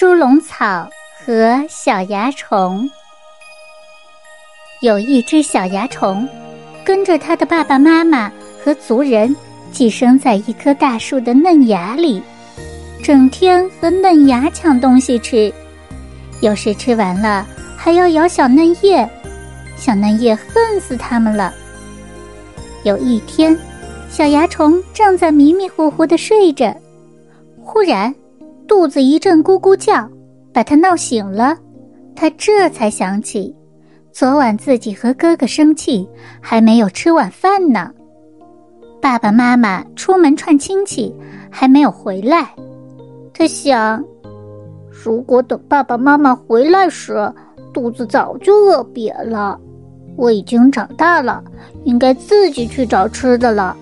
猪笼草和小蚜虫。有一只小蚜虫，跟着它的爸爸妈妈和族人寄生在一棵大树的嫩芽里，整天和嫩芽抢东西吃。有时吃完了，还要咬小嫩叶。小嫩叶恨死它们了。有一天，小蚜虫正在迷迷糊糊的睡着，忽然。肚子一阵咕咕叫，把他闹醒了。他这才想起，昨晚自己和哥哥生气，还没有吃晚饭呢。爸爸妈妈出门串亲戚，还没有回来。他想，如果等爸爸妈妈回来时，肚子早就饿瘪了。我已经长大了，应该自己去找吃的了。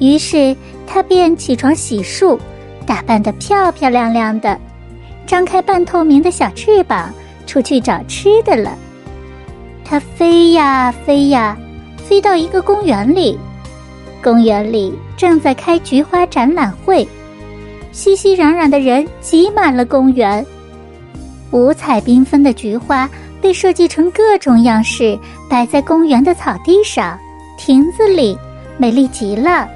于是他便起床洗漱。打扮得漂漂亮亮的，张开半透明的小翅膀，出去找吃的了。它飞呀飞呀，飞到一个公园里。公园里正在开菊花展览会，熙熙攘攘的人挤满了公园。五彩缤纷的菊花被设计成各种样式，摆在公园的草地上、亭子里，美丽极了。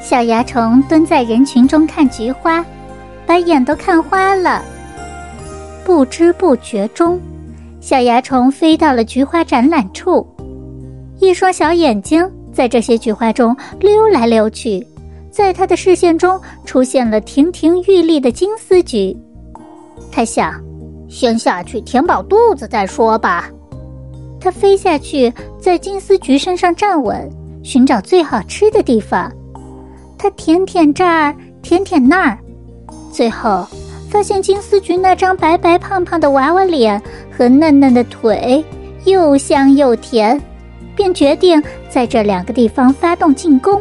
小蚜虫蹲在人群中看菊花，把眼都看花了。不知不觉中，小蚜虫飞到了菊花展览处，一双小眼睛在这些菊花中溜来溜去，在它的视线中出现了亭亭玉立的金丝菊。他想，先下去填饱肚子再说吧。他飞下去，在金丝菊身上站稳，寻找最好吃的地方。他舔舔这儿，舔舔那儿，最后发现金丝菊那张白白胖胖的娃娃脸和嫩嫩的腿又香又甜，便决定在这两个地方发动进攻。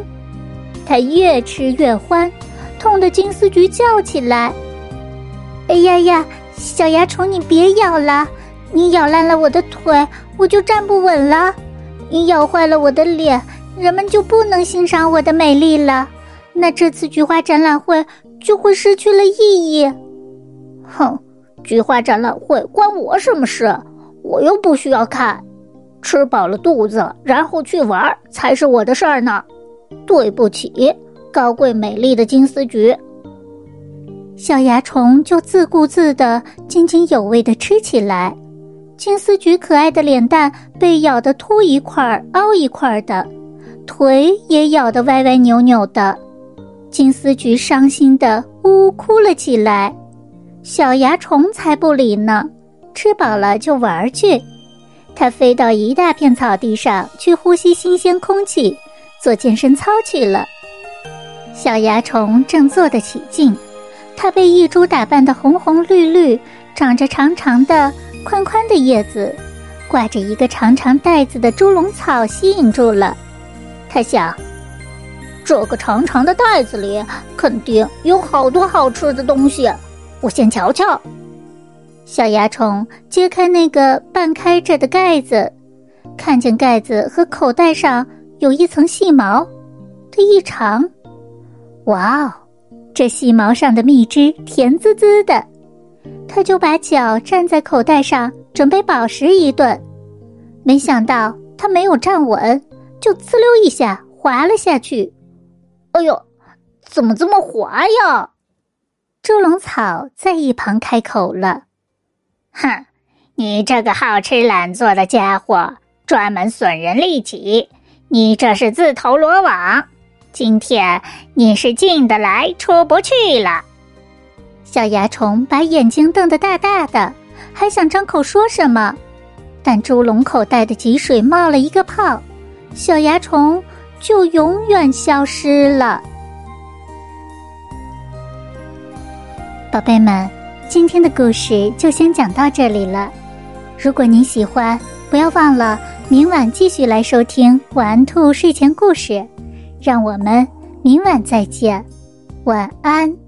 他越吃越欢，痛得金丝菊叫起来：“哎呀呀，小蚜虫，你别咬了！你咬烂了我的腿，我就站不稳了；你咬坏了我的脸，人们就不能欣赏我的美丽了。”那这次菊花展览会就会失去了意义。哼，菊花展览会关我什么事？我又不需要看。吃饱了肚子，然后去玩才是我的事儿呢。对不起，高贵美丽的金丝菊。小蚜虫就自顾自的津津有味的吃起来。金丝菊可爱的脸蛋被咬得凸一块凹一块的，腿也咬得歪歪扭扭的。金丝菊伤心的呜呜哭了起来，小蚜虫才不理呢，吃饱了就玩去。它飞到一大片草地上去呼吸新鲜空气，做健身操去了。小蚜虫正坐得起劲，它被一株打扮的红红绿绿、长着长长的、宽宽的叶子、挂着一个长长带子的猪笼草吸引住了。它想。这个长长的袋子里肯定有好多好吃的东西，我先瞧瞧。小蚜虫揭开那个半开着的盖子，看见盖子和口袋上有一层细毛，它一尝，哇哦，这细毛上的蜜汁甜滋滋的，它就把脚站在口袋上准备饱食一顿，没想到它没有站稳，就呲溜一下滑了下去。哎呦，怎么这么滑呀？猪笼草在一旁开口了：“哼，你这个好吃懒做的家伙，专门损人利己，你这是自投罗网。今天你是进得来出不去了。”小蚜虫把眼睛瞪得大大的，还想张口说什么，但猪笼口袋的积水冒了一个泡，小蚜虫。就永远消失了，宝贝们，今天的故事就先讲到这里了。如果您喜欢，不要忘了明晚继续来收听晚安兔睡前故事。让我们明晚再见，晚安。